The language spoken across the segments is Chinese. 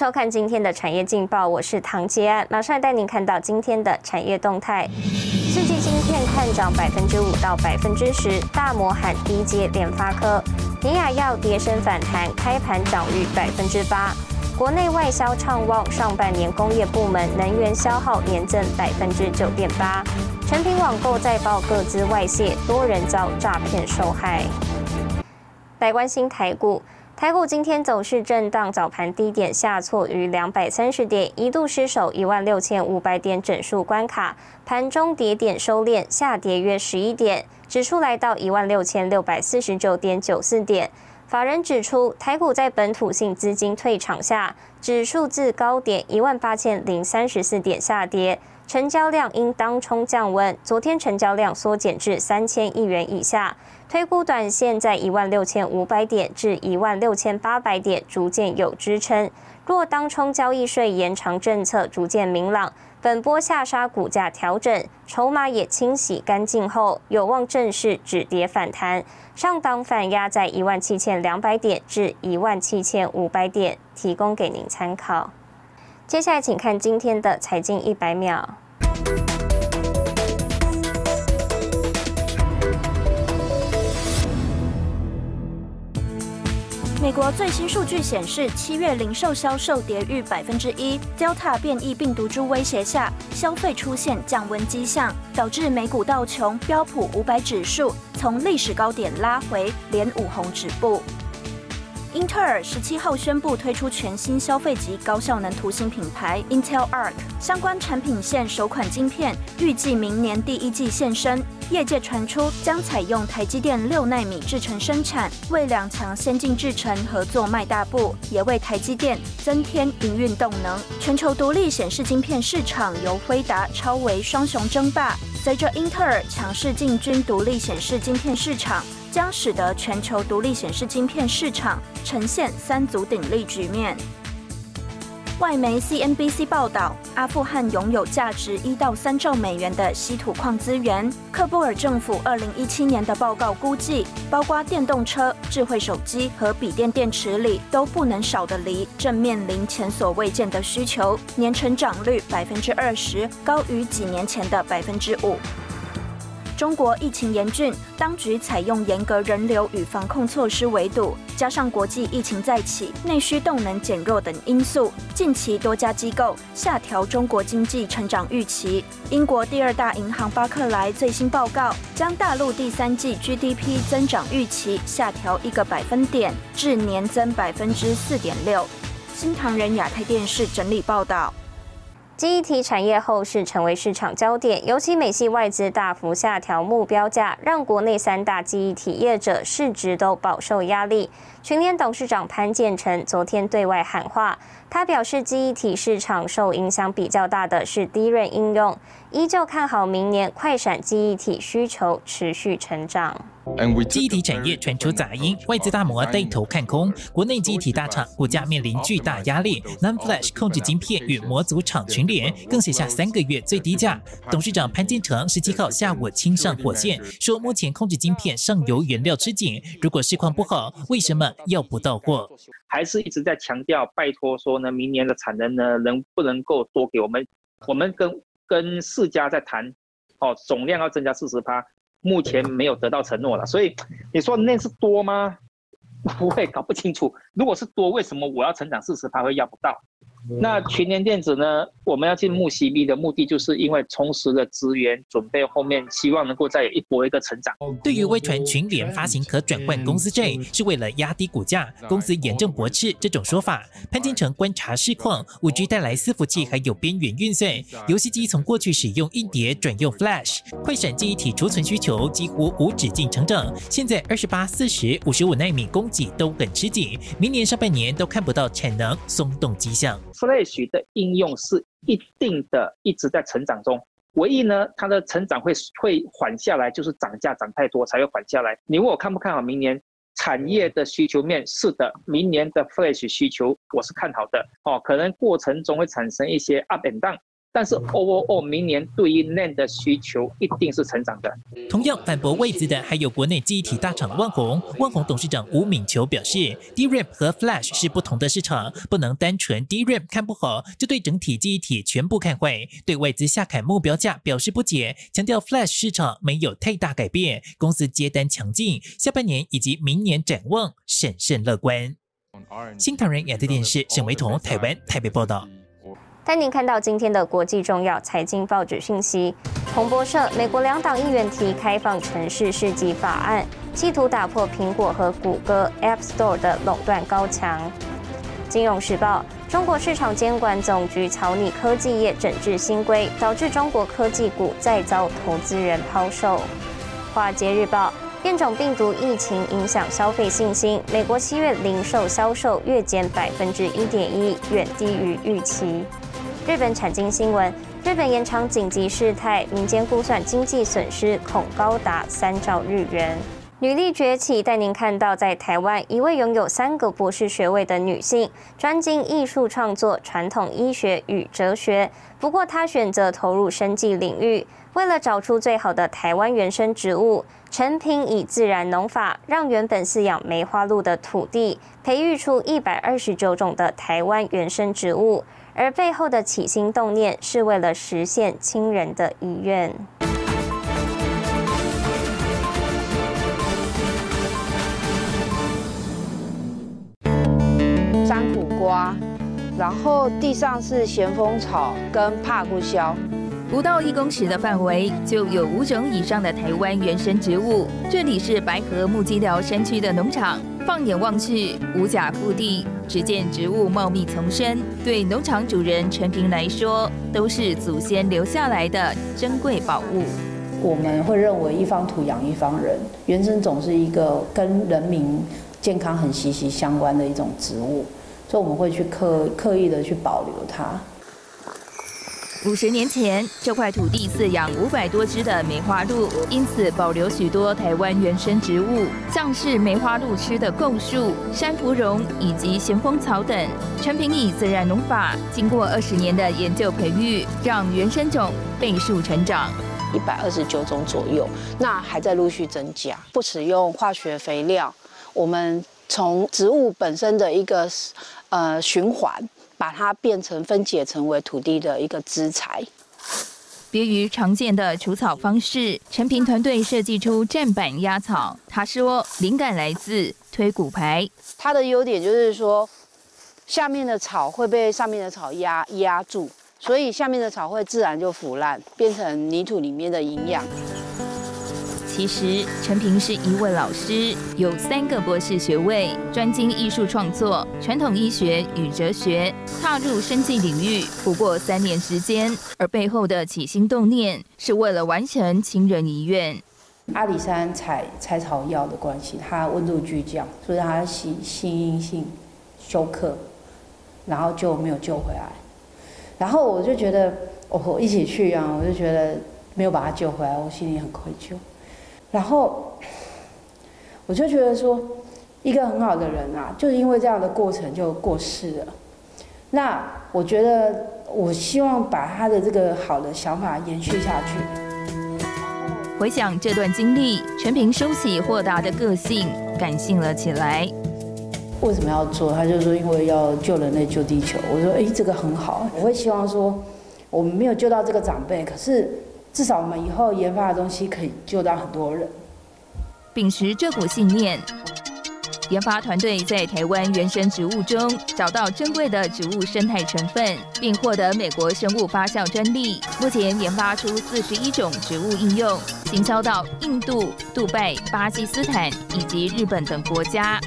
收看今天的产业劲报，我是唐杰安，马上带您看到今天的产业动态。世纪晶片看涨百分之五到百分之十，大摩喊低阶联发科，尼亚药跌升反弹，开盘涨逾百分之八。国内外销畅旺，上半年工业部门能源消耗年增百分之九点八。成品网购再报各资外泄，多人遭诈骗受害。来关心台股。台股今天走势震荡，早盘低点下挫逾两百三十点，一度失守一万六千五百点整数关卡。盘中跌点收敛，下跌约十一点，指数来到一万六千六百四十九点九四点。法人指出，台股在本土性资金退场下，指数自高点一万八千零三十四点下跌。成交量因当冲降温，昨天成交量缩减至三千亿元以下。推估短线在一万六千五百点至一万六千八百点逐渐有支撑。若当冲交易税延长政策逐渐明朗，本波下杀股价调整，筹码也清洗干净后，有望正式止跌反弹。上档反压在一万七千两百点至一万七千五百点，提供给您参考。接下来，请看今天的财经一百秒。美国最新数据显示，七月零售销售跌逾百分之一。Delta 变异病毒株威胁下，消费出现降温迹象，导致美股道琼、标普五百指数从历史高点拉回，连五红止步。英特尔十七号宣布推出全新消费级高效能图形品牌 Intel Arc，相关产品线首款晶片预计明年第一季现身。业界传出将采用台积电六纳米制程生产，为两强先进制程合作迈大步，也为台积电增添营运动能。全球独立显示晶片市场由辉达、超维双雄争霸，随着英特尔强势进军独立显示晶片市场。将使得全球独立显示晶片市场呈现三足鼎立局面。外媒 CNBC 报道，阿富汗拥有价值一到三兆美元的稀土矿资源。克布尔政府二零一七年的报告估计，包括电动车、智慧手机和笔电电池里都不能少的锂，正面临前所未见的需求，年成长率百分之二十，高于几年前的百分之五。中国疫情严峻，当局采用严格人流与防控措施围堵，加上国际疫情再起、内需动能减弱等因素，近期多家机构下调中国经济成长预期。英国第二大银行巴克莱最新报告将大陆第三季 GDP 增长预期下调一个百分点，至年增百分之四点六。新唐人亚太电视整理报道。记忆体产业后市成为市场焦点，尤其美系外资大幅下调目标价，让国内三大记忆体业者市值都饱受压力。群联董事长潘建成昨天对外喊话，他表示，记忆体市场受影响比较大的是低润应用，依旧看好明年快闪记忆体需求持续成长。记忆体产业传出杂音，外资大摩带头看空，国内记忆体大厂股价面临巨大压力。NAND Flash 控制晶片与模组厂群联更写下三个月最低价。董事长潘建成十七号下午亲上火线，说目前控制晶片上游原料吃紧，如果市况不好，为什么要不到货？还是一直在强调，拜托说呢，明年的产能呢，能不能够多给我们？我们跟跟四家在谈，哦，总量要增加四十趴。目前没有得到承诺了，所以你说那是多吗？不会，搞不清楚。如果是多，为什么我要成长四十，趴会要不到？那群联电子呢？我们要进木 CB 的目的，就是因为充实了资源，准备后面希望能够再有一波一个成长。对于微传群联发行可转换公司债，是为了压低股价，公司严正驳斥这种说法。潘金城观察市况，五 G 带来伺服器还有边缘运算，游戏机从过去使用硬碟转用 Flash，快闪记忆体储存需求几乎无止境成长。现在二十八、四十五十五纳米供给都很吃紧，明年上半年都看不到产能松动迹象。Flash 的应用是一定的一直在成长中，唯一呢，它的成长会会缓下来，就是涨价涨太多才会缓下来。你问我看不看好明年产业的需求面？是的，明年的 Flash 需求我是看好的哦，可能过程中会产生一些 up and down，但是 overall 明年对于 NAND 的需求一定是成长的。同样反驳位子的还有国内记忆体大厂万宏。万宏董事长吴敏球表示，DRAM 和 Flash 是不同的市场，不能单纯 DRAM 看不好就对整体记忆体全部看坏。对外资下砍目标价表示不解，强调 Flash 市场没有太大改变，公司接单强劲，下半年以及明年展望审慎乐观。新唐人亚太电视沈维彤台湾台北报道。带您看到今天的国际重要财经报纸讯息。彭博社：美国两党议员提开放城市市集法案，企图打破苹果和谷歌 App Store 的垄断高墙。金融时报：中国市场监管总局草拟科技业整治新规，导致中国科技股再遭投资人抛售。华尔街日报：变种病毒疫情影响消费信心，美国七月零售销售月减百分之一点一，远低于预期。日本产经新闻：日本延长紧急事态，民间估算经济损失恐高达三兆日元。女力崛起，带您看到在台湾一位拥有三个博士学位的女性，专精艺术创作、传统医学与哲学。不过她选择投入生计领域，为了找出最好的台湾原生植物，陈平以自然农法，让原本饲养梅花鹿的土地，培育出一百二十九种的台湾原生植物。而背后的起心动念是为了实现亲人的遗愿。山苦瓜，然后地上是咸丰草跟帕布肖。不到一公尺的范围就有五种以上的台湾原生植物。这里是白河木基寮山区的农场，放眼望去，五甲腹地，只见植物茂密丛生。对农场主人陈平来说，都是祖先留下来的珍贵宝物。我们会认为一方土养一方人，原生种是一个跟人民健康很息息相关的一种植物，所以我们会去刻刻意的去保留它。五十年前，这块土地饲养五百多只的梅花鹿，因此保留许多台湾原生植物，像是梅花鹿吃的构树、山芙蓉以及咸丰草等。陈平以自然农法，经过二十年的研究培育，让原生种倍数成长，一百二十九种左右，那还在陆续增加。不使用化学肥料，我们从植物本身的一个呃循环。把它变成分解成为土地的一个资材。别于常见的除草方式，陈平团队设计出站板压草。他说，灵感来自推骨牌。它的优点就是说，下面的草会被上面的草压压住，所以下面的草会自然就腐烂，变成泥土里面的营养。其实，陈平是一位老师，有三个博士学位，专精艺术创作、传统医学与哲学，踏入生计领域不过三年时间，而背后的起心动念是为了完成亲人遗愿。阿里山采采草药的关系，它温度巨降，所以它心心阴性休克，然后就没有救回来。然后我就觉得，我一起去啊，我就觉得没有把他救回来，我心里很愧疚。然后，我就觉得说，一个很好的人啊，就是因为这样的过程就过世了。那我觉得，我希望把他的这个好的想法延续下去。回想这段经历，陈平收起豁达的个性，感性了起来。为什么要做？他就说，因为要救人类、救地球。我说，哎，这个很好。我会希望说，我们没有救到这个长辈，可是。至少我们以后研发的东西可以救到很多人。秉持这股信念，研发团队在台湾原生植物中找到珍贵的植物生态成分，并获得美国生物发酵专利。目前研发出四十一种植物应用，行销到印度、杜拜、巴基斯坦以及日本等国家。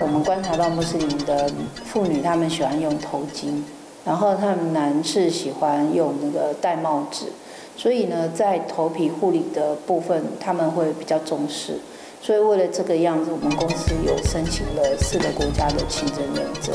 我们观察到穆斯林的妇女，她们喜欢用头巾，然后她们男士喜欢用那个戴帽子。所以呢，在头皮护理的部分，他们会比较重视。所以为了这个样子，我们公司有申请了四个国家的清真认证。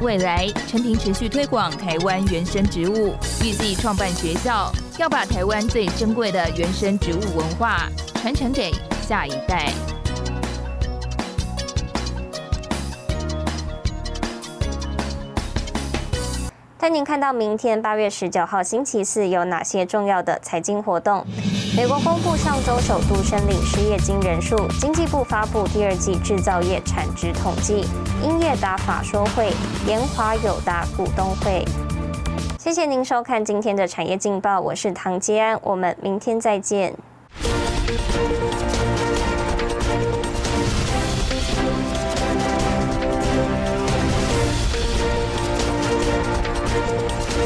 未来，陈平持续推广台湾原生植物，预计创办学校，要把台湾最珍贵的原生植物文化传承给下一代。带您看到明天八月十九号星期四有哪些重要的财经活动。美国公布上周首度申领失业金人数，经济部发布第二季制造业产值统计，英业达法说会，联华友达股东会。谢谢您收看今天的产业劲报，我是唐杰安，我们明天再见。